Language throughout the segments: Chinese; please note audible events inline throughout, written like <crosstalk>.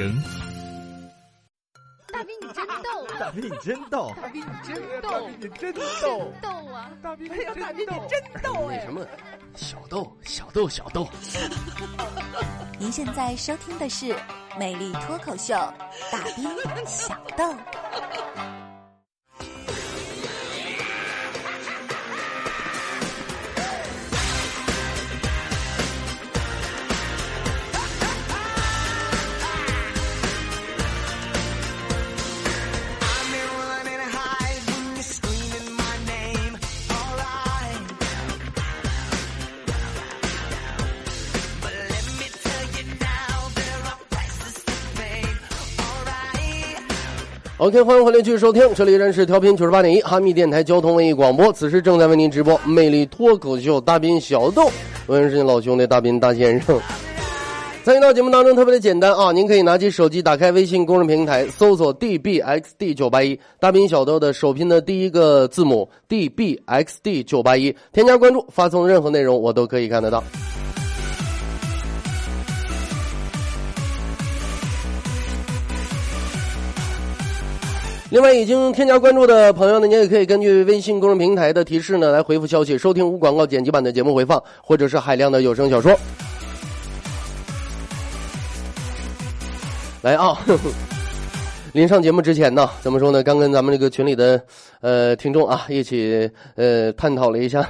声。大兵你真逗，大兵你真逗，大兵你真大逗，兵你真真逗，逗啊！大兵哎呀，大兵你。真逗哎！什么小豆小豆小豆，<laughs> 您现在收听的是《美丽脱口秀》，大兵小豆。OK，欢迎回来继续收听，这里依然是调频九十八点一哈密电台交通文艺广播，此时正在为您直播魅力脱口秀大兵小豆，我是你老兄弟大兵大先生。参与到节目当中特别的简单啊，您可以拿起手机打开微信公众平台，搜索 dbxd 九八一，大兵小豆的首拼的第一个字母 dbxd 九八一，添加关注，发送任何内容我都可以看得到。另外，已经添加关注的朋友呢，你也可以根据微信公众平台的提示呢，来回复消息，收听无广告剪辑版的节目回放，或者是海量的有声小说。来啊！<laughs> 临上节目之前呢，怎么说呢？刚跟咱们这个群里的呃听众啊一起呃探讨了一下，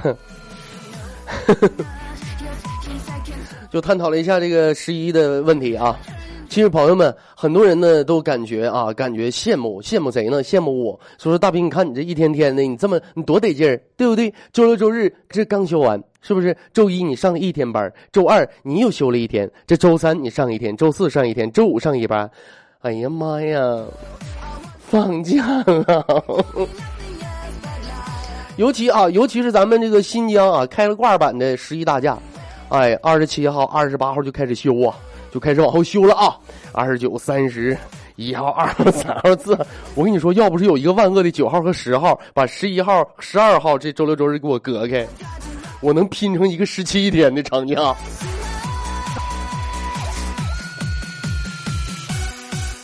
<laughs> 就探讨了一下这个十一的问题啊。其实朋友们，很多人呢都感觉啊，感觉羡慕，羡慕谁呢？羡慕我。说说大兵，你看你这一天天的，你这么你多得劲儿，对不对？周六周日这刚休完，是不是？周一你上一天班，周二你又休了一天，这周三你上一天，周四上一天，周五上一班。哎呀妈呀，放假了！尤其啊，尤其是咱们这个新疆啊，开了挂版的十一大假，哎，二十七号、二十八号就开始休啊。就开始往后修了啊！二十九、三十一号、二号、<laughs> 三号、四，我跟你说，要不是有一个万恶的九号和十号，把十一号、十二号这周六周日给我隔开，我能拼成一个十七天的长假。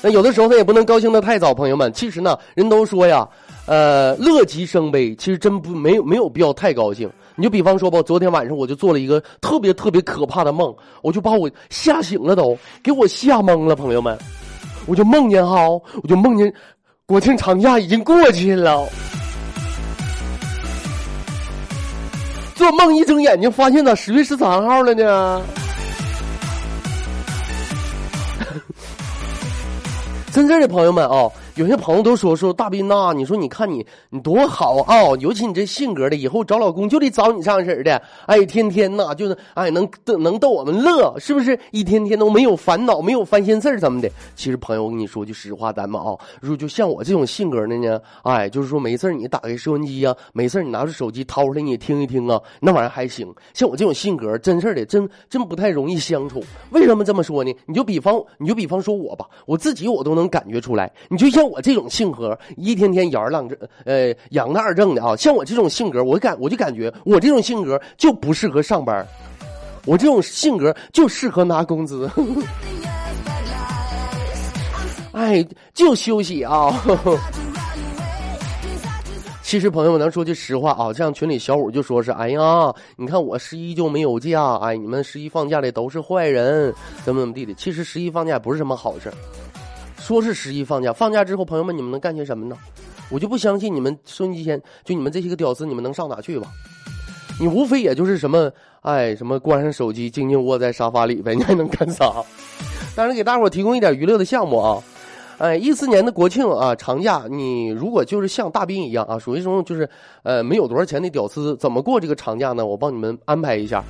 那有的时候他，也不能高兴的太早，朋友们。其实呢，人都说呀，呃，乐极生悲，其实真不没有没有必要太高兴。你就比方说吧，昨天晚上我就做了一个特别特别可怕的梦，我就把我吓醒了都，给我吓懵了，朋友们。我就梦见哈，我就梦见国庆长假已经过去了。做梦一睁眼睛，发现咋十月十三号了呢？<laughs> 真正的朋友们啊、有些朋友都说说大斌呐、你说你看你你多好啊、尤其你这性格的，以后找老公就得找你这样式的，哎，天天呐、就是哎能能逗我们乐，是不是？一天天都没有烦恼，没有烦心事儿怎么的？其实朋友，我跟你说句实话，咱们啊，如就像我这种性格的呢，哎，就是说没事儿你打开收音机呀、没事儿你拿出手机掏出来你听一听啊，那玩意儿还行。像我这种性格，真事儿的，真真不太容易相处。为什么这么说呢？你就比方你就比方说我吧，我自己我都能感觉出来。你就像我这种性格，一天天摇儿浪正，呃，养的二正的啊，像我这种性格，我感我就感觉我这种性格就不适合上班，我这种性格就适合拿工资。<laughs> 哎，就休息啊。<laughs> 其实朋友们，咱说句实话啊，像群里小五就说是，哎呀，你看我十一就没有假，哎，你们十一放假的都是坏人，怎么怎么地的。其实十一放假不是什么好事儿说是十一放假，放假之后，朋友们你们能干些什么呢？我就不相信你们收音机前就你们这些个屌丝，你们能上哪去吧？你无非也就是什么，哎，什么关上手机，静静窝在沙发里呗，你还能干啥？<laughs> 当然给大伙提供一点娱乐的项目啊。哎，一四年的国庆啊长假，你如果就是像大兵一样啊，属于这种就是呃没有多少钱的屌丝，怎么过这个长假呢？我帮你们安排一下。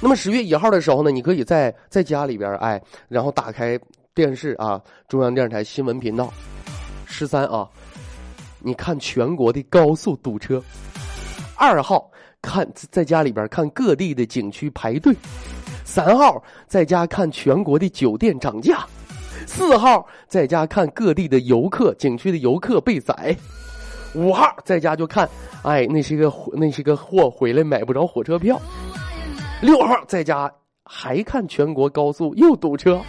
那么十月一号的时候呢，你可以在在家里边哎，然后打开电视啊，中央电视台新闻频道，十三啊，你看全国的高速堵车。二号看在家里边看各地的景区排队，三号在家看全国的酒店涨价。四号在家看各地的游客景区的游客被宰，五号在家就看，哎，那些个那些个货回来买不着火车票。六号在家还看全国高速又堵车。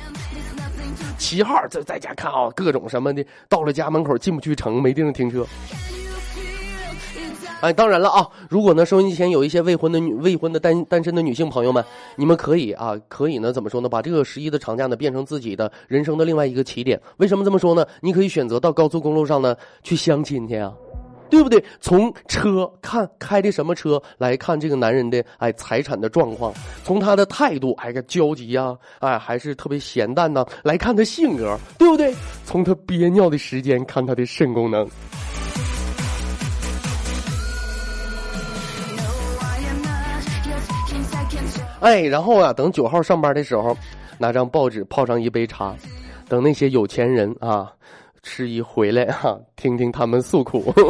七号在在家看啊，各种什么的，到了家门口进不去城，没地方停车。哎，当然了啊，如果呢收音机前有一些未婚的女、未婚的单单身的女性朋友们，你们可以啊，可以呢怎么说呢？把这个十一的长假呢变成自己的人生的另外一个起点。为什么这么说呢？你可以选择到高速公路上呢去相亲去啊。对不对？从车看开的什么车来看这个男人的哎财产的状况，从他的态度哎个焦急呀、哎还是特别闲淡呢、来看他性格，对不对？从他憋尿的时间看他的肾功能。哎，然后啊，等九号上班的时候，拿张报纸泡上一杯茶，等那些有钱人啊吃一回来哈、<laughs> 听听他们诉苦。<laughs> <laughs>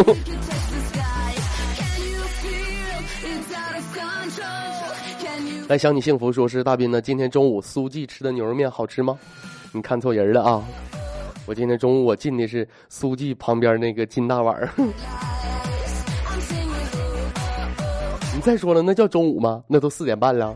来，想你幸福说是大斌呢，今天中午苏记吃的牛肉面好吃吗？你看错人了啊！我今天中午我进的是苏记旁边那个金大碗儿。你再说了，那叫中午吗？那都四点半了。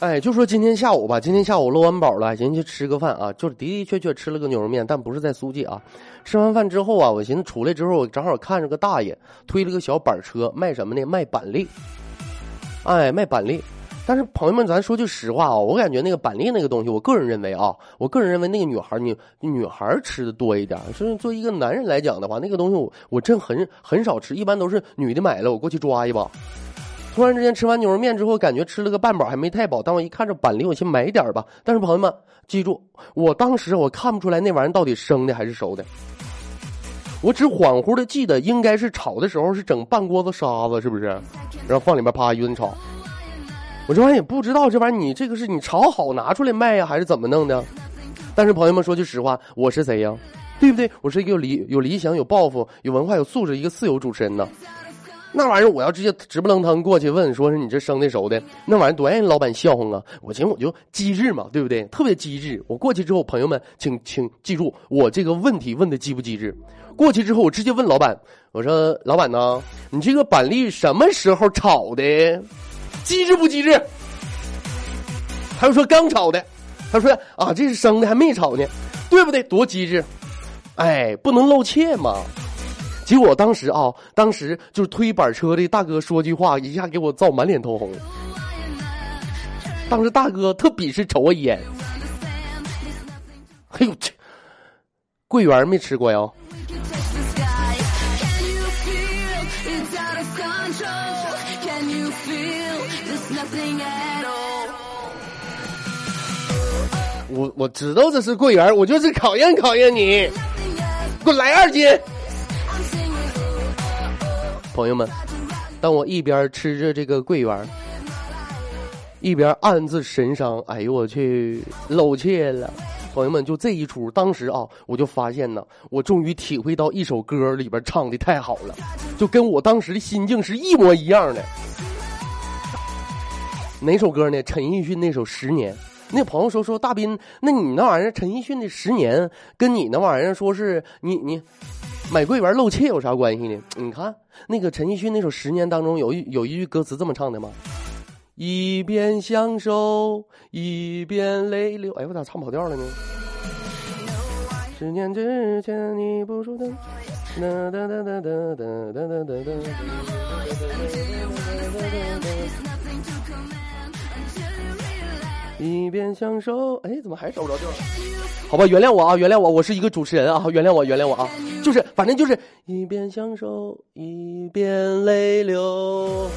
哎，就说今天下午吧，今天下午搂完饱了，寻思去吃个饭啊，就是的的确确吃了个牛肉面，但不是在苏记啊。吃完饭之后啊，我寻思出来之后，我正好看着个大爷推了个小板车，卖什么呢？卖板栗。哎，卖板栗。但是朋友们，咱说句实话啊，我感觉那个板栗那个东西，我个人认为啊，我个人认为那个女孩女女孩吃的多一点。是作为一个男人来讲的话，那个东西我我真很很少吃，一般都是女的买了，我过去抓一把。突然之间吃完牛肉面之后，感觉吃了个半饱，还没太饱。但我一看这板栗，我先买点吧。但是朋友们，记住，我当时我看不出来那玩意儿到底生的还是熟的，我只恍惚的记得应该是炒的时候是整半锅子沙子，是不是？然后放里面啪一顿炒。我这玩意儿也不知道，这玩意儿你这个是你炒好拿出来卖呀，还是怎么弄的？但是朋友们说句实话，我是谁呀？对不对？我是一个有理、有理想、有抱负、有文化、有素质一个自由主持人呢。那玩意儿我要直接直不楞腾过去问，说是你这生的熟的，那玩意儿多让人老板笑话啊！我寻思我就机智嘛，对不对？特别机智。我过去之后，朋友们请请记住我这个问题问的机不机智。过去之后，我直接问老板，我说老板呢，你这个板栗什么时候炒的？机智不机智？他又说刚炒的，他说啊这是生的还没炒呢，对不对？多机智！哎，不能露怯嘛。结果当时啊，当时就是推板车的大哥说句话，一下给我造满脸通红。当时大哥特鄙视瞅我一眼。哎呦去，桂圆没吃过呀？我我知道这是桂圆，我就是考验考验你，给我来二斤。朋友们，当我一边吃着这个桂圆，一边暗自神伤。哎呦我去，露怯了！朋友们，就这一出，当时啊，我就发现呢，我终于体会到一首歌里边唱的太好了，就跟我当时的心境是一模一样的。哪首歌呢？陈奕迅那首《十年》。那朋友说说大斌，那你那玩意儿陈奕迅的《十年》跟你那玩意儿说是你你买桂圆漏气有啥关系呢？你看那个陈奕迅那首《十年》当中有一有一句歌词这么唱的吗？一边享受一边泪流。哎，我咋唱跑调了呢？十年之前你不说的，哒哒哒哒哒哒哒哒哒哒。一边享受，哎，怎么还找不着调？好吧，原谅我啊，原谅我，我是一个主持人啊，原谅我，原谅我啊，就是，反正就是一边享受一边泪流。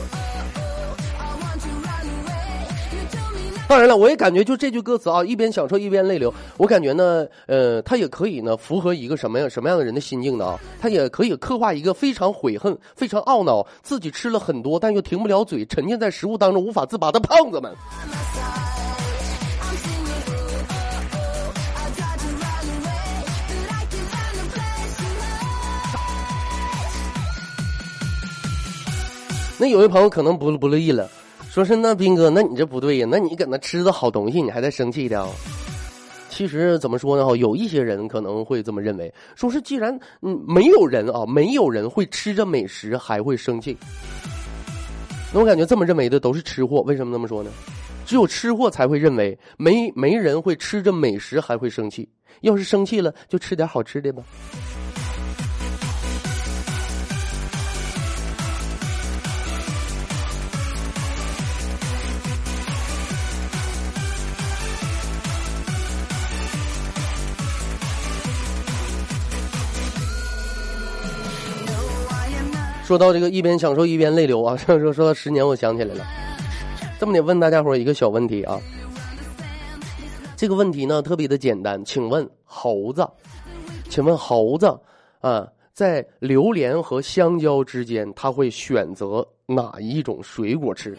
当然了，我也感觉就这句歌词啊，一边享受一边泪流。我感觉呢，呃，它也可以呢符合一个什么样什么样的人的心境呢啊？它也可以刻画一个非常悔恨、非常懊恼，自己吃了很多但又停不了嘴，沉浸在食物当中无法自拔的胖子们。那有位朋友可能不不乐意了，说是那斌哥，那你这不对呀，那你搁那吃的好东西，你还在生气的、其实怎么说呢？哈，有一些人可能会这么认为，说是既然嗯没有人啊，没有人会吃着美食还会生气。那我感觉这么认为的都是吃货，为什么这么说呢？只有吃货才会认为没没人会吃着美食还会生气。要是生气了，就吃点好吃的吧。说到这个一边享受一边泪流啊，<laughs> 说说说到十年，我想起来了，这么得问大家伙一个小问题啊。这个问题呢特别的简单，请问猴子，请问猴子啊，在榴莲和香蕉之间，他会选择哪一种水果吃？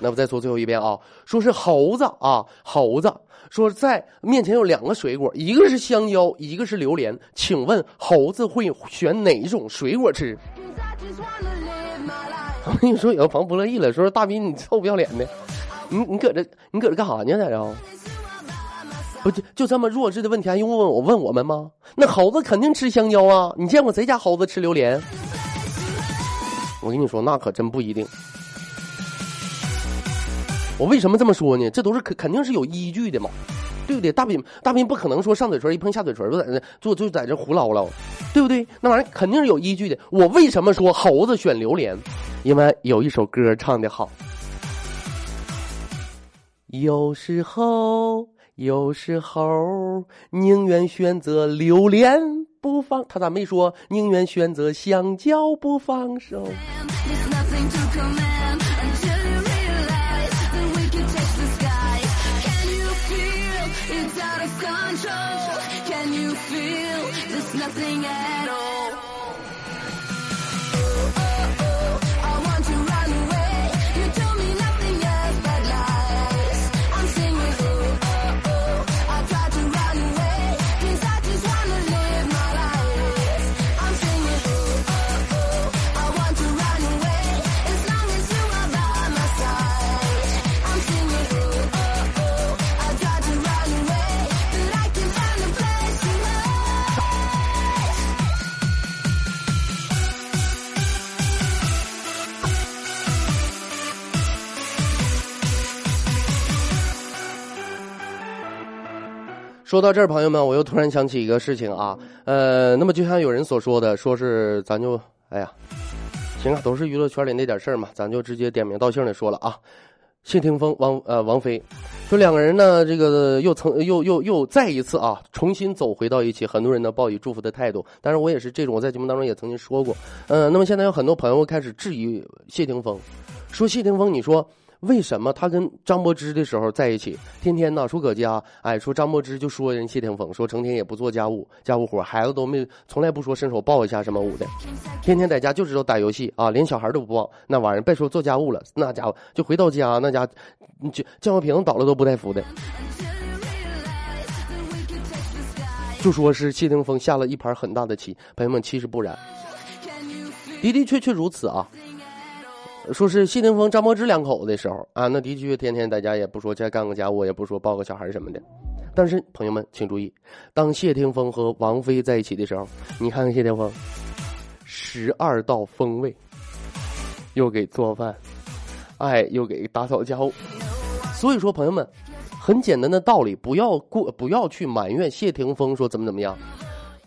那我再说最后一遍啊，说是猴子啊，猴子说在面前有两个水果，一个是香蕉，一个是榴莲，请问猴子会选哪一种水果吃？<laughs> 我跟你说，有个朋友不乐意了，说大斌你臭不要脸的，你你搁这你搁这干啥呢？在这？不就就这么弱智的问题还用问我问我们吗？那猴子肯定吃香蕉啊！你见过谁家猴子吃榴莲？我跟你说，那可真不一定。我为什么这么说呢？这都是肯肯定是有依据的嘛，对不对？大斌大斌不可能说上嘴唇一碰下嘴唇就在那就就在这胡唠唠，对不对？那玩意儿肯定是有依据的。我为什么说猴子选榴莲？因为有一首歌唱的好。有时候，有时候宁愿选择榴莲不放，他咋没说宁愿选择香蕉不放手？No. 说到这儿，朋友们，我又突然想起一个事情啊，呃，那么就像有人所说的，说是咱就，哎呀，行啊，都是娱乐圈里那点事儿嘛，咱就直接点名道姓的说了啊。谢霆锋、王呃王菲，说两个人呢，这个又曾又又又再一次啊，重新走回到一起，很多人呢报以祝福的态度。但是，我也是这种，我在节目当中也曾经说过。嗯、那么现在有很多朋友开始质疑谢霆锋，说谢霆锋，你说为什么他跟张柏芝的时候在一起，天天呢说搁家，哎，说张柏芝就说人谢霆锋，说成天也不做家务家务活，孩子都没从来不说伸手抱一下什么舞的，<laughs> 天天在家就知道打游戏啊，连小孩都不抱，那玩意儿别说做家务了，那家伙就回到家那家，你就酱油瓶倒了都不带扶的.就说是谢霆锋下了一盘很大的棋，朋友们其实不然的的确确如此啊。说是谢霆锋、张柏芝两口子的时候啊，那的确天天在家也不说再干个家务，也不说抱个小孩什么的。但是朋友们请注意，当谢霆锋和王菲在一起的时候，你看看谢霆锋，十二道风味，又给做饭，哎，又给打扫家务。所以说，朋友们，很简单的道理，不要过，不要去埋怨谢霆锋说怎么怎么样。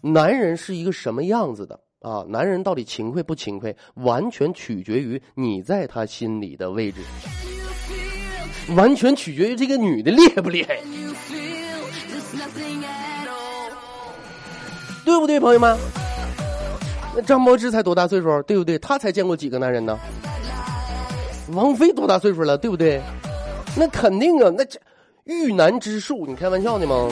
男人是一个什么样子的啊？男人到底勤快不勤快，完全取决于你在他心里的位置，完全取决于这个女的厉害不厉害，对不对，朋友们？那张柏芝才多大岁数，对不对？她才见过几个男人呢？王菲多大岁数了，对不对？那肯定啊，那这遇难之术，你开玩笑呢吗？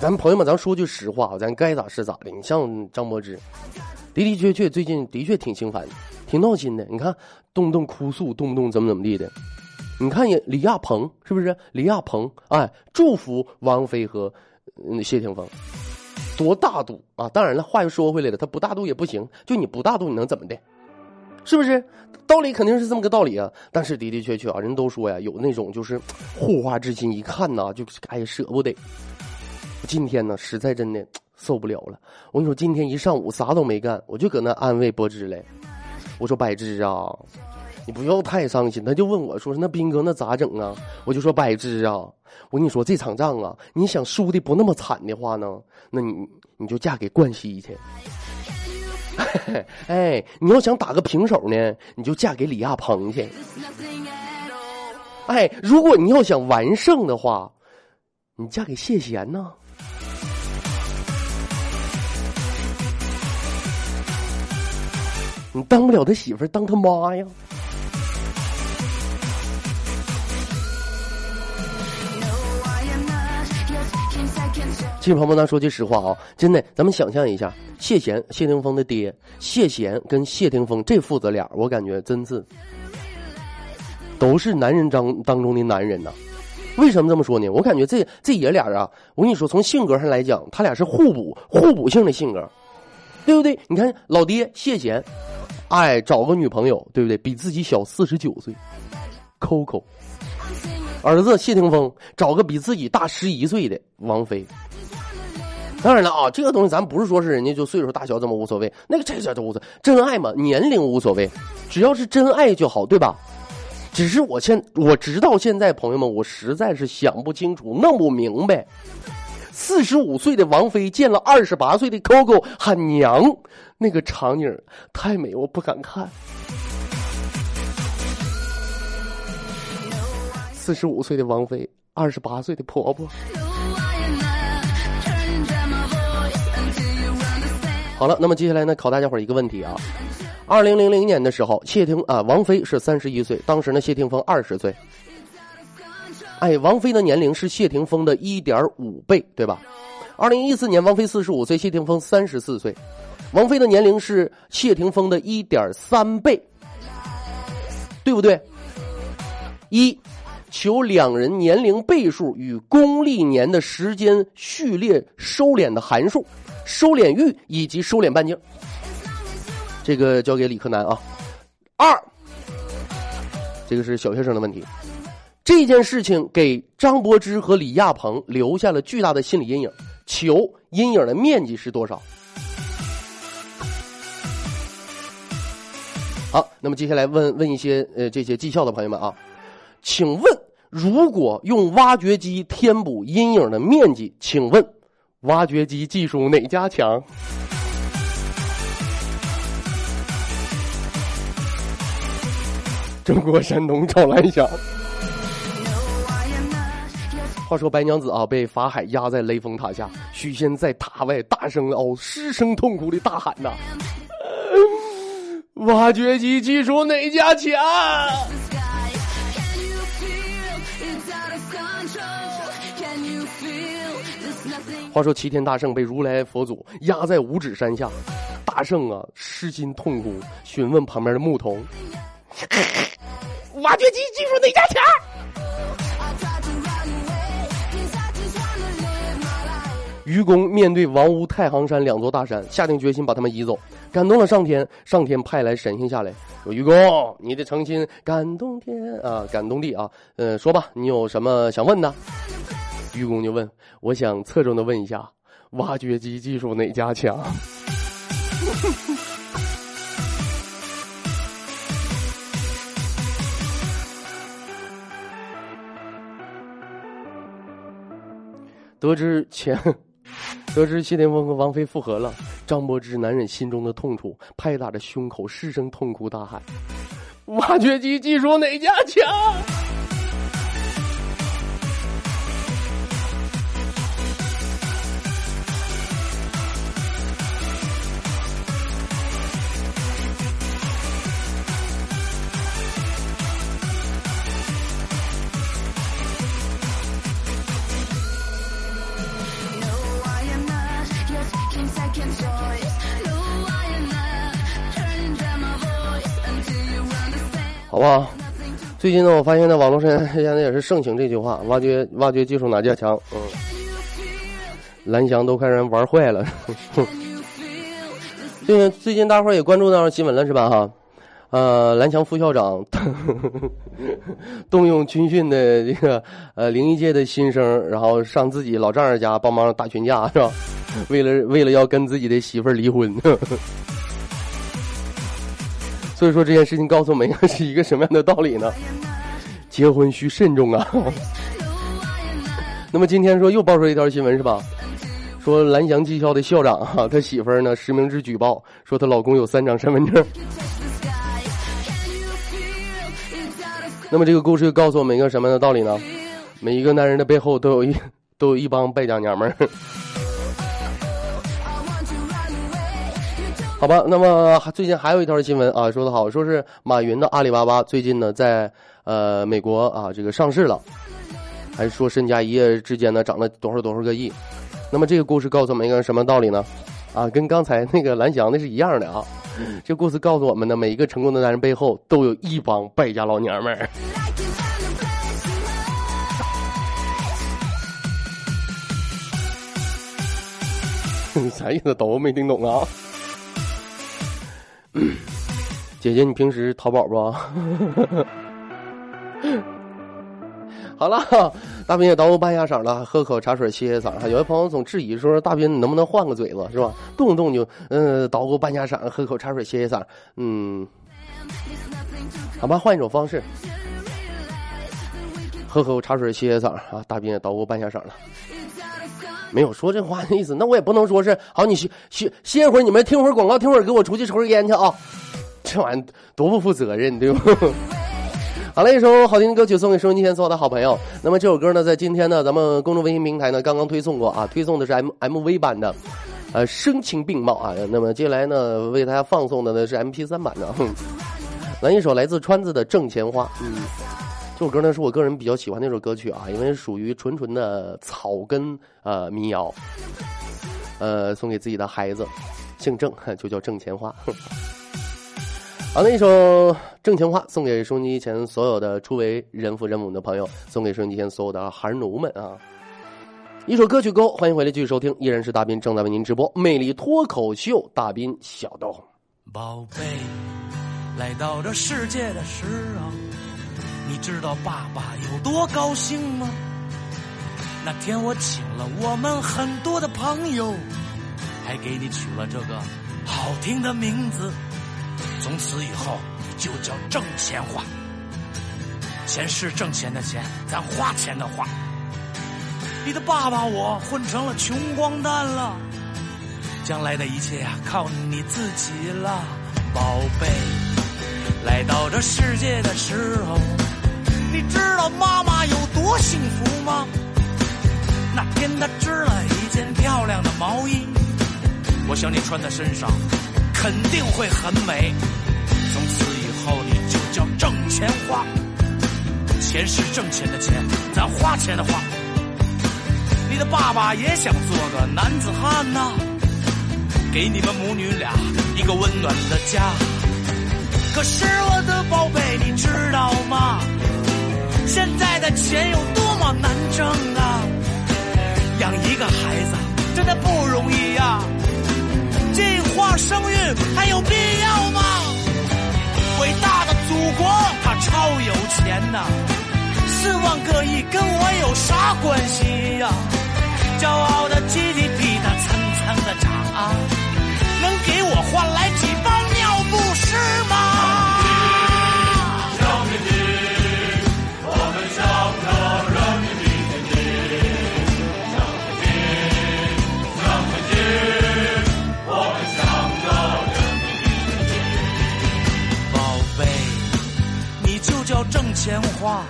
咱们朋友们，咱说句实话啊，咱该咋是咋的。你像张柏芝，的的确确最近的确挺心烦，挺闹心的。你看，动不动哭诉，动不动怎么怎么地的。你看也李亚鹏是不是？李亚鹏哎，祝福王菲和嗯谢霆锋，多大度啊！当然了，话又说回来了，他不大度也不行，就你不大度，你能怎么的？是不是？道理肯定是这么个道理啊。但是的的确确啊，人都说呀，有那种就是护花之心，一看呐，就哎呀舍不得。今天呢，实在真的 <tsk> 受不了了。我跟你说，今天一上午啥都没干，我就搁那安慰柏芝嘞。我说柏芝啊，你不要太伤心。他就问我说：“那斌哥那咋整啊？”我就说：“柏芝啊，我跟你说这场仗啊，你想输的不那么惨的话呢，那你你就嫁给冠希去。<laughs> 哎，你要想打个平手呢，你就嫁给李亚鹏去。哎，如果你要想完胜的话，你嫁给谢贤呢。你当不了他媳妇，当他妈呀！No, I am not your fucking second choice. 其实朋友们，咱说句实话啊，真的，咱们想象一下，谢贤，谢霆锋的爹，谢贤跟谢霆锋这父子俩，我感觉真是都是男人当当中的男人呐。为什么这么说呢？我感觉这这爷俩啊，我跟你说，从性格上来讲，他俩是互补、互补性的性格，对不对？你看老爹谢贤，哎，找个女朋友，对不对？比自己小四十九岁，Coco。儿子谢霆锋找个比自己大十一岁的王菲。当然了啊，这个东西咱不是说是人家就岁数大小怎么无所谓，那个这这都无所谓，真爱嘛，年龄无所谓，只要是真爱就好，对吧？只是我现我直到现在，朋友们，我实在是想不清楚，弄不明白。四十五岁的王菲见了二十八岁的 Coco 喊娘，那个场景太美，我不敢看。四十五岁的王菲，二十八岁的婆婆。好了，那么接下来呢，考大家伙一个问题啊。二零零零年的时候，谢霆啊，王菲是三十一岁，当时呢，谢霆锋二十岁。哎，王菲的年龄是谢霆锋的一点五倍，对吧？二零一四年，王菲四十五岁，谢霆锋三十四岁，王菲的年龄是谢霆锋的一点三倍，对不对？一，求两人年龄倍数与公历年的时间序列收敛的函数、收敛域以及收敛半径。这个交给理科男啊。二，这个是小学生的问题。这件事情给张柏芝和李亚鹏留下了巨大的心理阴影。求阴影的面积是多少？好，那么接下来问问一些呃这些技校的朋友们啊，请问如果用挖掘机填补阴影的面积，请问挖掘机技术哪家强？中国山东赵兰祥。话说白娘子啊，被法海压在雷峰塔下，许仙在塔外大声哦，失声痛哭的大喊呐：“ <laughs> 挖掘机技术哪家强？”话说齐天大圣被如来佛祖压在五指山下，大圣啊失心痛哭，询问旁边的牧童：“ <laughs> 挖掘机技术哪家强？”愚公面对王屋、太行山两座大山，下定决心把他们移走，感动了上天。上天派来神仙下来，说：“愚公，你的诚心感动天啊，感动地啊。呃，说吧，你有什么想问的？”愚公就问：“我想侧重的问一下，挖掘机技术哪家强？” <laughs> 得知前，得知谢霆锋和王菲复合了，张柏芝难忍心中的痛楚，拍打着胸口，失声痛哭，大喊：“挖掘机技术哪家强？”好不好？最近呢，我发现呢，网络上现在也是盛行这句话：挖掘挖掘技术哪家强？嗯，蓝翔都快让人玩坏了。<laughs> 最近最近大伙儿也关注到新闻了是吧？哈，呃，蓝翔副校长 <laughs> 动用军训的这个呃灵异界的新生，然后上自己老丈人家帮忙打群架是吧？<laughs> 为了为了要跟自己的媳妇儿离婚。所以说这件事情告诉我们 <laughs> 是一个什么样的道理呢？结婚需慎重啊。<laughs> 那么今天说又爆出一条新闻是吧？说蓝翔技校的校长哈、<laughs> 他媳妇儿呢实名制举报，说她老公有三张身份证。那么这个故事又告诉我们一个什么样的道理呢？每一个男人的背后都有一都有一帮败家娘们儿。好吧，那么最近还有一条新闻啊，说得好，说是马云的阿里巴巴最近呢在呃美国啊这个上市了，还说身家一夜之间呢涨了多少多少个亿。那么这个故事告诉我们一个什么道理呢？啊，跟刚才那个蓝翔的是一样的啊。这故事告诉我们呢，每一个成功的男人背后都有一帮败家老娘们儿。啥意思？都没听懂啊。<clears throat> 姐姐，你平时淘宝不？<laughs> 好了，大斌也捣鼓半下嗓了，喝口茶水歇歇嗓。有的朋友总质疑说，大斌你能不能换个嘴子是吧？动不动就嗯捣鼓半下嗓，喝口茶水歇歇嗓。嗯，好吧，换一种方式，喝口茶水歇歇嗓啊。大斌也捣鼓半下嗓了。没有说这话的意思，那我也不能说是好，你歇歇歇会儿，你们听会儿广告，听会儿给我出去抽根烟去啊！<laughs> 这玩意多不负责任，对不？<laughs> 好了，一首好听的歌曲送给收音机前所有的好朋友。那么这首歌呢，在今天呢，咱们公众微信平台呢刚刚推送过啊，推送的是 M M V 版的，呃，声情并茂啊。那么接下来呢，为大家放送的呢是 M P 三版的，来一首来自川子的《挣钱花》。嗯。这首歌呢是我个人比较喜欢的一首歌曲啊，因为属于纯纯的草根呃民谣，呃，送给自己的孩子，姓郑 <laughs> 就叫郑钱花。<laughs> 好，那一首《挣钱花》送给收音机前所有的初为人父人母的朋友，送给收音机前所有的孩奴们啊！一首歌曲歌，欢迎回来继续收听，依然是大斌正在为您直播《魅力脱口秀》，大斌小豆。宝贝，来到这世界的时候。你知道爸爸有多高兴吗？那天我请了我们很多的朋友，还给你取了这个好听的名字。从此以后你就叫挣钱花。钱是挣钱的钱，咱花钱的花。你的爸爸我混成了穷光蛋了，将来的一切呀靠你自己了，宝贝。来到这世界的时候。你知道妈妈有多幸福吗？那天她织了一件漂亮的毛衣，我想你穿在身上肯定会很美。从此以后你就叫挣钱花，钱是挣钱的钱，咱花钱的花。你的爸爸也想做个男子汉呐、给你们母女俩一个温暖的家。可是我的宝贝，你知道吗？现在的钱有多么难挣啊！养一个孩子真的不容易呀、计划生育还有必要吗？伟大的祖国它超有钱呐、四万个亿跟我有啥关系呀、骄傲的 GDP 它蹭蹭的涨啊，能给我换来几包尿不湿吗？钱花。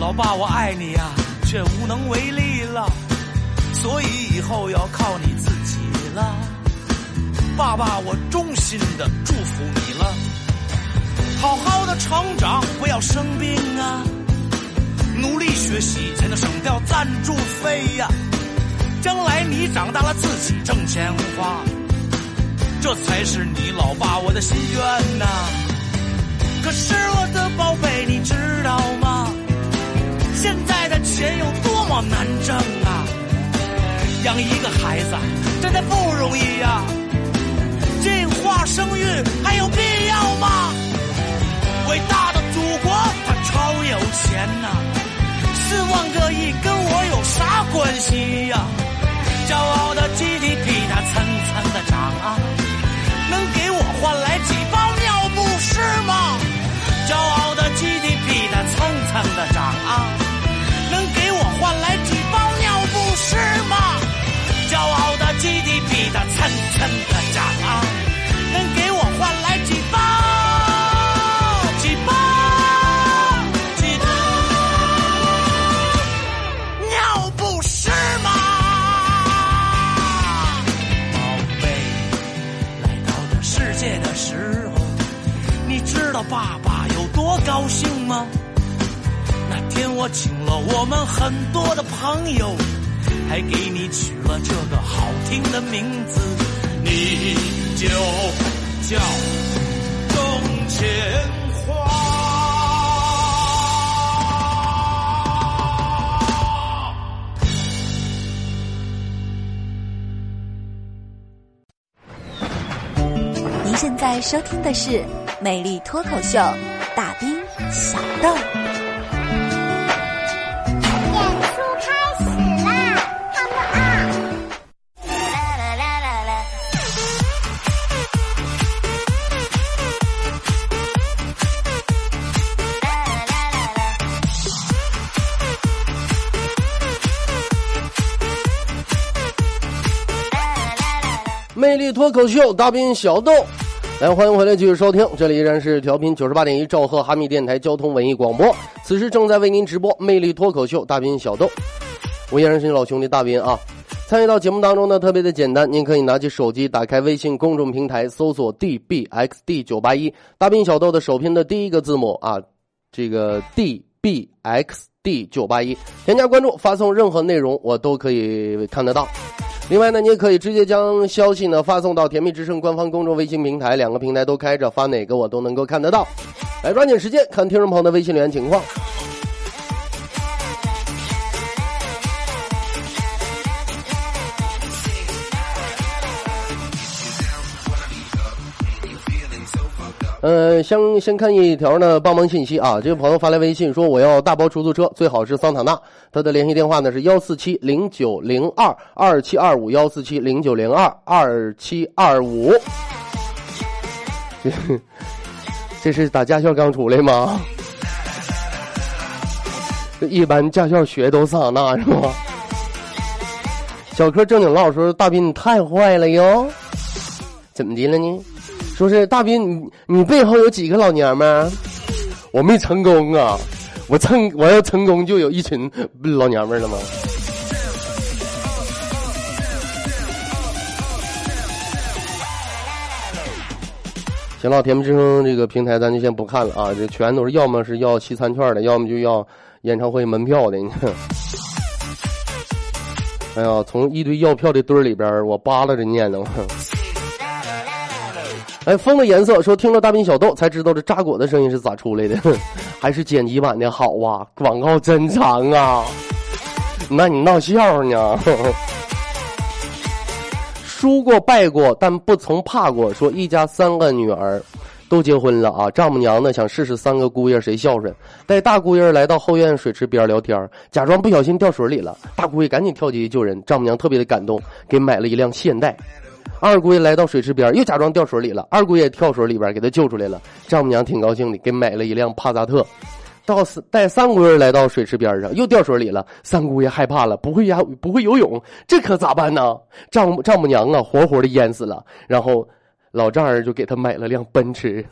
老爸，我爱你呀、却无能为力了，所以以后要靠你自己了。爸爸，我衷心的祝福你了，好好的成长，不要生病啊，努力学习才能省掉赞助费呀、将来你长大了自己挣钱花。这才是你老爸我的心愿呐、可是我的宝贝，你知道吗？现在的钱有多么难挣啊！养一个孩子真的不容易呀、计划生育还有必要吗？伟大的祖国，它超有钱呐、四万个亿跟我有啥关系呀、骄傲的 GDP 它蹭蹭的涨啊，能给我换来几包尿不湿吗？骄傲的 GDP 它蹭蹭的涨啊，能给我换来几包尿不湿吗？骄傲的 GDP 它蹭蹭的涨啊，能给我换来几包几包几包尿不湿吗？宝贝，来到这世界的时候，你知道爸爸有多高兴吗？那天我请了我们很多的朋友，还给你取了这个好听的名字，你就叫挣钱花。您现在收听的是《美丽脱口秀》，大兵小豆。脱口秀，大兵小豆，来欢迎回来继续收听，这里依然是调频九十八点一兆赫哈密电台交通文艺广播，此时正在为您直播魅力脱口秀，大兵小豆，我依然是你老兄弟大兵啊。参与到节目当中呢，特别的简单，您可以拿起手机，打开微信公众平台，搜索 dbxd 九八一，大兵小豆的首拼的第一个字母啊，这个 dbxd 九八一，添加关注，发送任何内容我都可以看得到。另外呢，你也可以直接将消息呢发送到甜蜜之声官方公众微信平台，两个平台都开着，发哪个我都能够看得到。来，抓紧时间看听众朋友的微信留言情况。呃，先先看一条呢，帮忙信息啊，这位朋友发来微信说我要大包出租车，最好是桑塔纳。他的联系电话呢是幺四七零九零二二七二五幺四七零九零二二七二五。<laughs> 这是打驾校刚出来吗？这一般驾校学都桑塔纳是吗？小柯正经唠说：“大斌你太坏了哟，怎么的了呢？”说是大斌，你你背后有几个老娘们？我没成功啊！我成我要成功就有一群老娘们了吗？行了，甜蜜之声这个平台咱就先不看了啊，这全都是要么是要西餐券的，要么就要演唱会门票的。你，<laughs> 哎呀，从一堆要票的堆里边，我扒拉着念叨。哎，风的颜色说听了大兵小豆才知道这扎果的声音是咋出来的，<laughs> 还是剪辑版的好啊！广告真长啊，那你闹笑呢？输过败过，但不曾怕过。说一家三个女儿都结婚了啊，丈母娘呢想试试三个姑爷谁孝顺，带大姑爷来到后院水池边聊天，假装不小心掉水里了，大姑爷赶紧跳进去救人，丈母娘特别的感动，给买了一辆现代。二姑爷来到水池边，又假装掉水里了。二姑爷跳水里边给他救出来了，丈母娘挺高兴的，给买了一辆帕萨特。到四带三姑爷来到水池边上，又掉水里了。三姑爷害怕了，不会呀，不会游泳，这可咋办呢？<laughs> 丈母丈母娘啊，活活的淹死了。然后老丈人就给他买了辆奔驰。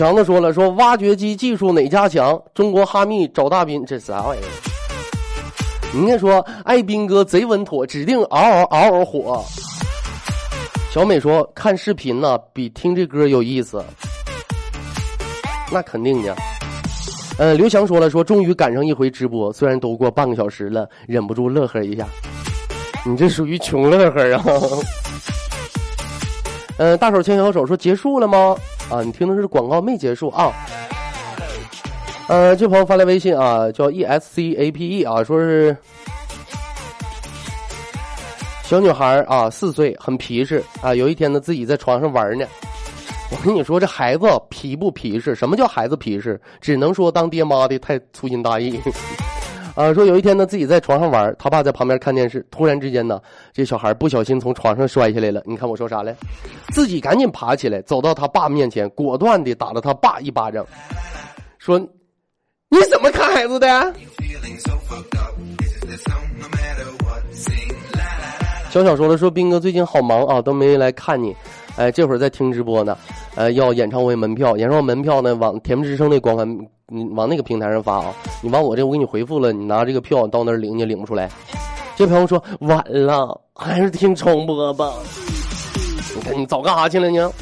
强子说了，说挖掘机技术哪家强？中国哈密找大兵，这啥玩意儿？人家说爱兵哥贼稳妥，指定嗷嗷嗷嗷火。小美说看视频呢、比听这歌有意思，那肯定的。呃，刘翔说了，说终于赶上一回直播，虽然都过半个小时了，忍不住乐呵一下。你这属于穷乐呵啊。<laughs> 呃，大手牵小手说结束了吗？啊，你听的是广告，没结束啊。呃，这朋友发来微信啊，叫 E S C A P E 啊，说是小女孩啊，四岁，很皮实啊。有一天呢，自己在床上玩呢。我跟你说，这孩子皮不皮实？什么叫孩子皮实？只能说当爹妈的太粗心大意。啊，说有一天呢，自己在床上玩，他爸在旁边看电视，突然之间呢，这小孩不小心从床上摔下来了。你看我说啥嘞？自己赶紧爬起来，走到他爸面前，果断的打了他爸一巴掌，说：“你怎么看孩子的？” <laughs> 小小说了，说斌哥最近好忙啊，都没来看你。哎，这会儿在听直播呢，呃，要演唱会门票，演唱会门票呢，往甜蜜之声那官方，你往那个平台上发啊。你往我这，我给你回复了，你拿这个票到那儿领，你领不出来。这朋友说晚了，还是听重播吧。<laughs> 你看你早干啥去了呢？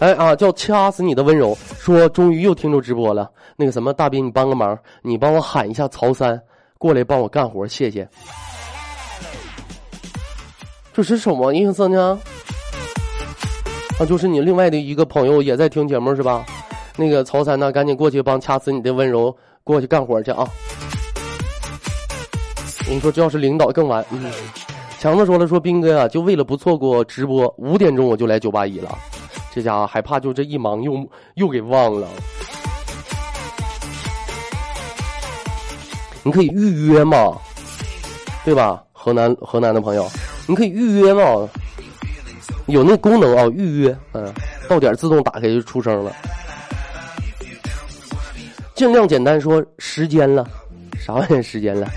哎啊，叫掐死你的温柔，说终于又听着直播了。那个什么，大斌，你帮个忙，你帮我喊一下曹三过来帮我干活，谢谢。这是什么意思呢？啊，就是你另外的一个朋友也在听节目是吧？那个曹三呢，赶紧过去帮掐死你的温柔过去干活去啊！你说，这要是领导更完。强子说了，说斌哥呀、就为了不错过直播，五点钟我就来九八一了。这家伙害怕就这一忙又又给忘了。你可以预约嘛，对吧？河南河南的朋友，你可以预约嘛，有那功能啊，预约，嗯，到点自动打开就出声了。尽量简单说时间了，啥玩意儿时间了？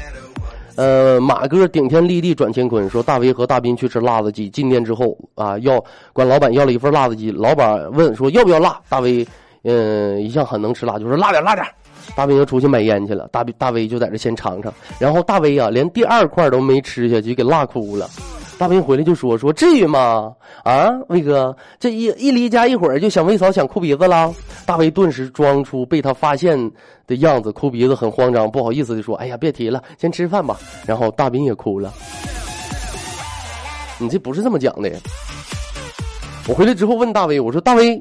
呃，马哥顶天立地转乾坤说，大威和大斌去吃辣子鸡，进店之后啊，要管老板要了一份辣子鸡，老板问说要不要辣，大威嗯一向很能吃辣，就说辣点辣点。大斌就出去买烟去了，大大威就在这先尝尝，然后大威啊连第二块都没吃下去，给辣哭了。大兵回来就说说至于吗？啊，威哥，这一一离家一会儿就想威嫂想哭鼻子了。大威顿时装出被他发现的样子，哭鼻子很慌张，不好意思的说：“哎呀，别提了，先吃饭吧。”然后大兵也哭了。你这不是这么讲的。我回来之后问大威，我说：“大威，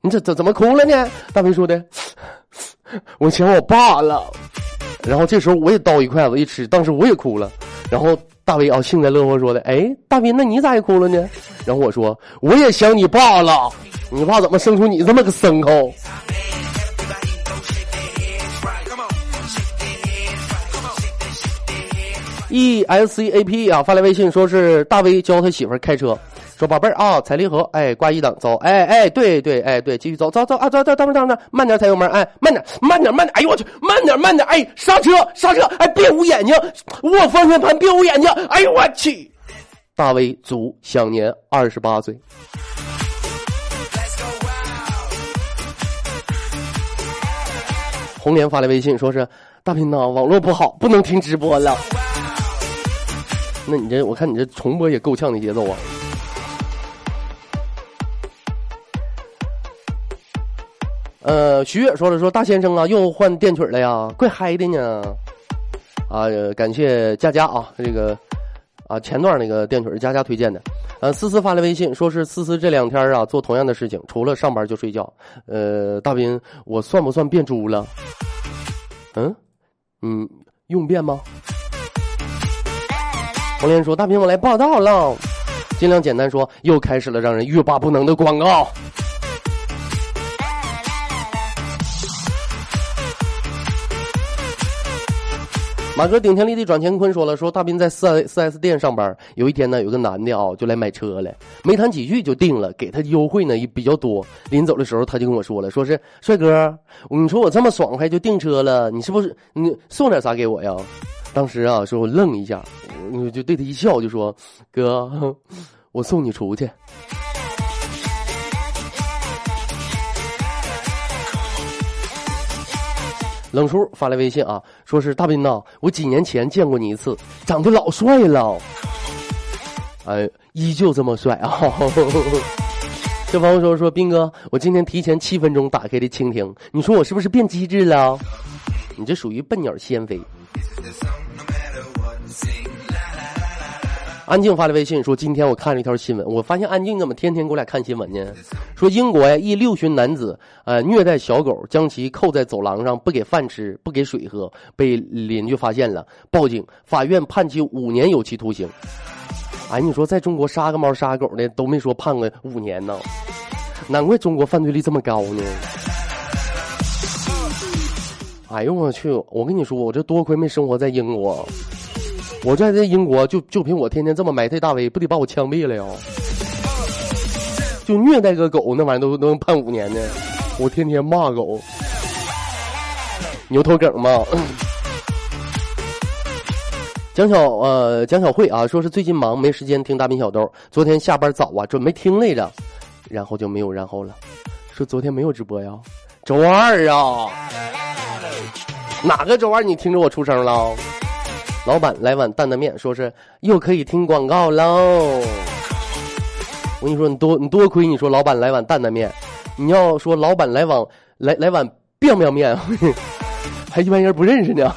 你这怎怎么哭了呢？”大威说的：“我想我爸了。”然后这时候我也刀一筷子一吃，当时我也哭了。然后大威啊幸灾乐祸说的：“哎，大斌，那你咋也哭了呢？”然后我说：“我也想你爸了，你爸怎么生出你这么个牲口？” E S C A P 啊，发来微信说是大威教他媳妇开车，说宝贝儿啊，踩离合，哎，挂一档走，哎哎，对对，哎对，继续走走走啊，走走，等会儿等会儿，慢点踩油门，哎，慢点慢点慢点，哎呦我去，慢点慢点，哎，刹车刹车，哎，别捂眼睛，握方向盘别捂眼睛，哎呦我去，大威卒，享年二十八岁。红莲发来微信说是大斌呐，网络不好，不能听直播了。那你这，我看你这重播也够呛的节奏啊！呃，徐月说了说大先生啊，又换电曲了呀，怪嗨的呢。啊，感谢佳佳啊，这个啊前段那个电曲是佳佳推荐的。呃，思思发来微信说是思思这两天啊做同样的事情，除了上班就睡觉。呃，大斌，我算不算变猪了？嗯，嗯，用变吗？红莲说：“大兵，我来报道了。”尽量简单说，又开始了让人欲罢不能的广告。马哥顶天立地转乾坤说了：“说大斌在四 S 四 S 店上班，有一天呢，有个男的啊、就来买车了，没谈几句就定了，给他优惠呢也比较多。临走的时候，他就跟我说了，说是帅哥，你说我这么爽快就订车了，你是不是你送点啥给我呀？” <laughs> 当时啊，说我愣一下，我就对他一笑，就说：“哥，我送你出去。”冷叔发来微信啊，说是大斌呐，我几年前见过你一次，长得老帅了，哎，依旧这么帅啊！<laughs> 这朋友说说斌哥，我今天提前七分钟打开的蜻蜓，你说我是不是变机智了？你这属于笨鸟先飞。安静发来微信说：“今天我看了一条新闻，我发现安静怎么天天给我俩看新闻呢？说英国呀，一六旬男子呃虐待小狗，将其扣在走廊上，不给饭吃，不给水喝，被邻居发现了，报警，法院判其五年有期徒刑。哎，你说在中国杀个猫杀个狗的都没说判个五年呢，难怪中国犯罪率这么高呢。哎呦我去！我跟你说，我这多亏没生活在英国。”我在这英国就就凭我天天这么埋汰大威，不得把我枪毙了呀？就虐待个狗，那玩意儿都能判五年呢。我天天骂狗，牛头梗嘛。<coughs> 蒋小呃蒋小慧啊，说是最近忙没时间听大兵小豆，昨天下班早啊，准备听来着，然后就没有然后了。说昨天没有直播呀，周二啊，哪个周二你听着我出声了？老板来碗担担面，说是又可以听广告喽。我跟你说，你多你多亏你说老板来碗担担面，你要说老板来碗来来碗彪彪面，还一般人不认识呢。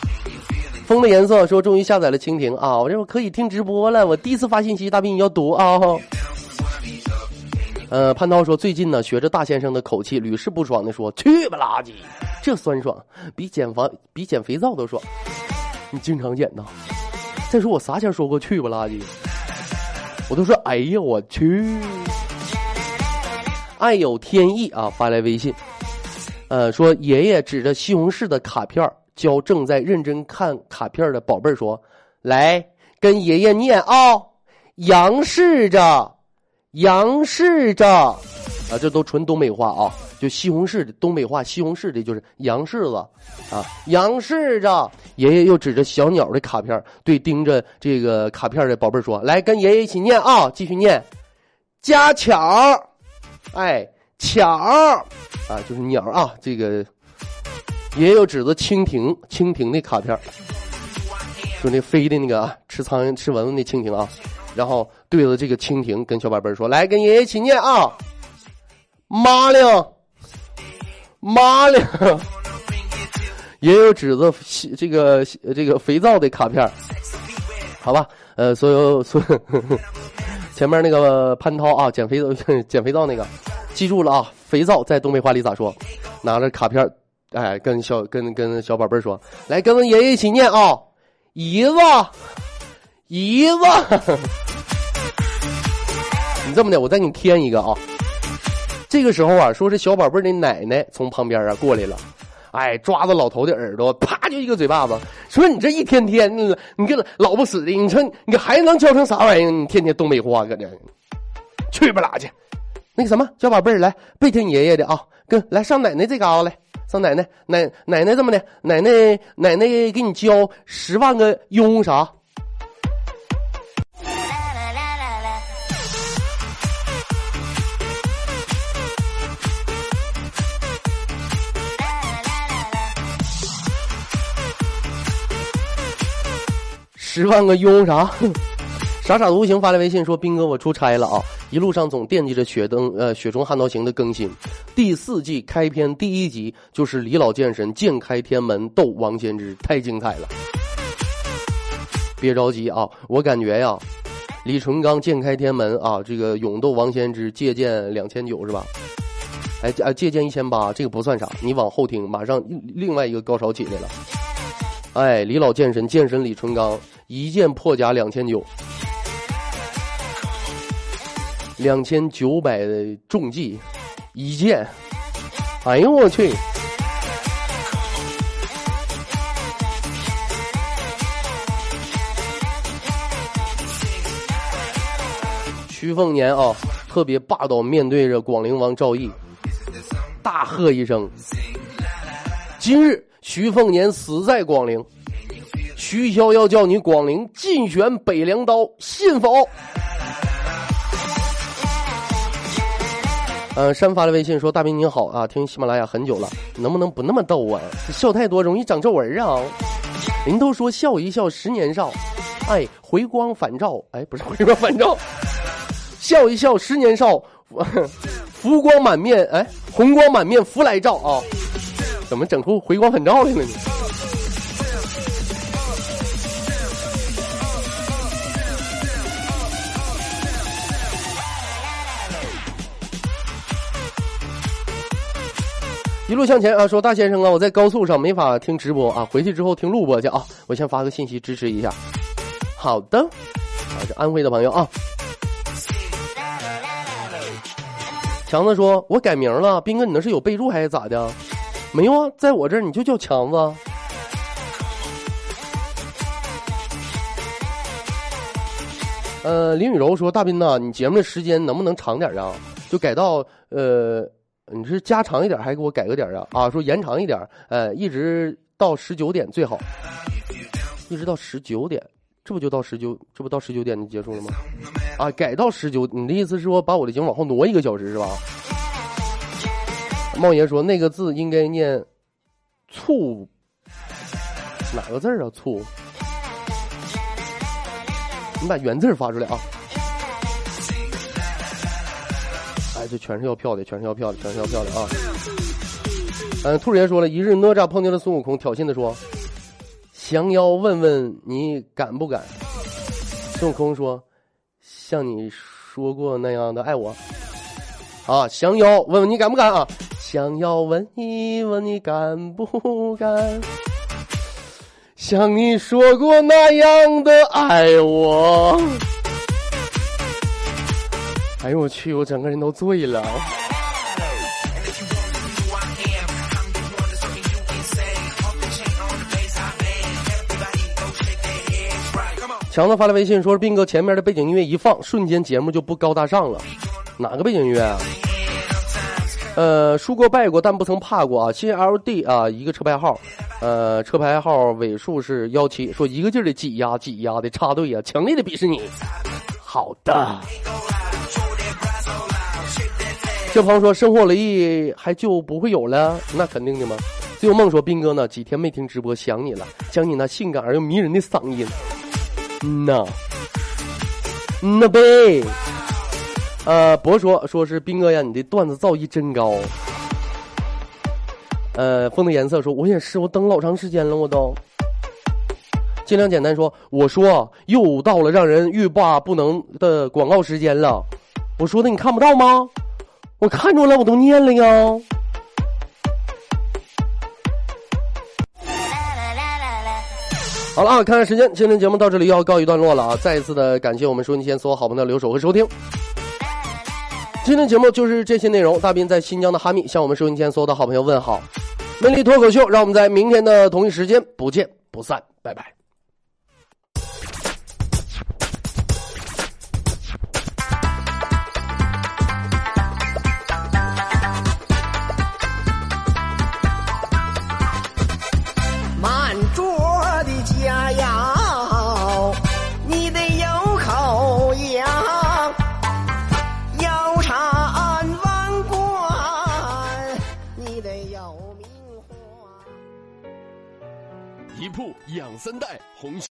<laughs> 风的颜色说终于下载了蜻蜓啊，我这我可以听直播了。我第一次发信息，大兵你要读啊。呃，潘涛说最近呢学着大先生的口气，屡试不爽的说去吧垃圾，这酸爽比减肥比减肥皂都爽。你经常捡呐？再说我啥前说过去吧垃圾，我都说哎呀我去。爱有天意啊，发来微信，呃，说爷爷指着西红柿的卡片教正在认真看卡片的宝贝儿说：“来跟爷爷念啊，杨氏着，杨氏着。”啊，这都纯东北话啊，就西红柿的东北话，西红柿的就是杨柿子，啊，杨柿子。爷爷又指着小鸟的卡片，对盯着这个卡片的宝贝说：“来，跟爷爷一起念啊，继续念，家巧，哎，巧，啊，就是鸟啊。这个爷爷又指着蜻蜓，蜻蜓的卡片，说那飞的那个啊，吃苍蝇、吃蚊子那蜻蜓啊，然后对着这个蜻蜓跟小宝贝说：来，跟爷爷一起念啊。”麻灵，麻灵，也有指着这个这个肥皂的卡片好吧？呃，所有所有前面那个潘涛啊，减肥 <laughs> 减肥皂那个，记住了啊！肥皂在东北话里咋说？拿着卡片哎，跟小跟跟小宝贝说，来跟爷爷一起念啊！姨子，姨子，<laughs> 你这么的，我再给你添一个啊！这个时候啊，说是小宝贝的奶奶从旁边啊过来了，哎，抓着老头的耳朵，啪就一个嘴巴子，说你这一天天的，你这老不死的，你说你还能教成啥玩意儿？你天天东北话搁这，去吧拉去。那个什么，小宝贝儿来背听爷爷的啊，跟来上奶奶这嘎达来，上奶奶奶奶奶这么的，奶奶奶奶给你教十万个庸啥。十万个庸啥？傻傻的无形发来微信说：“兵哥，我出差了啊，一路上总惦记着雪灯呃雪中悍刀行的更新。第四季开篇第一集就是李老剑神剑开天门斗王先知，太精彩了。别着急啊，我感觉呀，李淳刚剑开天门啊，这个勇斗王先知借鉴两千九是吧？哎啊，借鉴一千八，这个不算啥，你往后听，马上另外一个高潮起来了。哎，李老剑神剑神李淳刚。”一剑破甲两千九，两千九百的重技，一剑，哎呦我去！徐凤年啊，特别霸道，面对着广陵王赵毅，大喝一声：“今日徐凤年死在广陵。”徐骁要叫你广陵竞选北凉刀，信否？呃，山发了微信说：“大兵您好啊，听喜马拉雅很久了，能不能不那么逗啊？笑太多容易长皱纹啊。您都说笑一笑十年少，哎，回光返照，哎，不是回光返照，笑一笑十年少，<laughs> 福光满面，哎，红光满面福来照啊。怎么整出回光返照来了呢？一路向前啊！说大先生啊，我在高速上没法听直播啊，回去之后听录播去啊。我先发个信息支持一下。好的，啊，这安徽的朋友啊。强子说：“我改名了，斌哥，你那是有备注还是咋的？没有啊，在我这儿你就叫强子。”呃，林雨柔说：“大斌呐，你节目的时间能不能长点啊？就改到呃。”你是加长一点，还给我改个点啊？啊，说延长一点，呃，一直到十九点最好，一直到十九点，这不就到十九，这不到十九点就结束了吗？啊，改到十九，你的意思是说把我的节目往后挪一个小时是吧？茂爷说那个字应该念“醋”，哪个字啊？醋？你把原字发出来啊！这全是要票的，全是要票的，全是要票的啊！嗯，兔爷说了一日哪吒碰见了孙悟空，挑衅的说：“降妖，问问你敢不敢？”孙悟空说：“像你说过那样的爱我。”啊，降妖，问问你敢不敢啊？降妖，问一问你敢不敢？像你说过那样的爱我。哎呦我去！我整个人都醉了。强子发来微信说：“斌哥，前面的背景音乐一放，瞬间节目就不高大上了。哪个背景音乐啊？呃，输过败过，但不曾怕过啊。新 LD 啊，一个车牌号，呃，车牌号尾数是幺七，说一个劲儿的挤压挤压的插队啊，强烈的鄙视你。好的。”这朋友说：“生活雷还就不会有了？那肯定的嘛。”最后梦说：“斌哥呢？几天没听直播，想你了，想你那性感而又迷人的嗓音。”嗯呐，嗯呐呗。呃，博说：“说是斌哥呀，你的段子造诣真高。”呃，风的颜色说：“我也是，我等老长时间了，我都。”尽量简单说：“我说又到了让人欲罢不能的广告时间了。”我说的你看不到吗？我看着了，我都念了呀。好了啊，看看时间，今天节目到这里要告一段落了啊！再一次的感谢我们收音机前所有好朋友的留守和收听。今天节目就是这些内容。大斌在新疆的哈密向我们收音机前所有的好朋友问好。魅力脱口秀，让我们在明天的同一时间不见不散，拜拜。三代红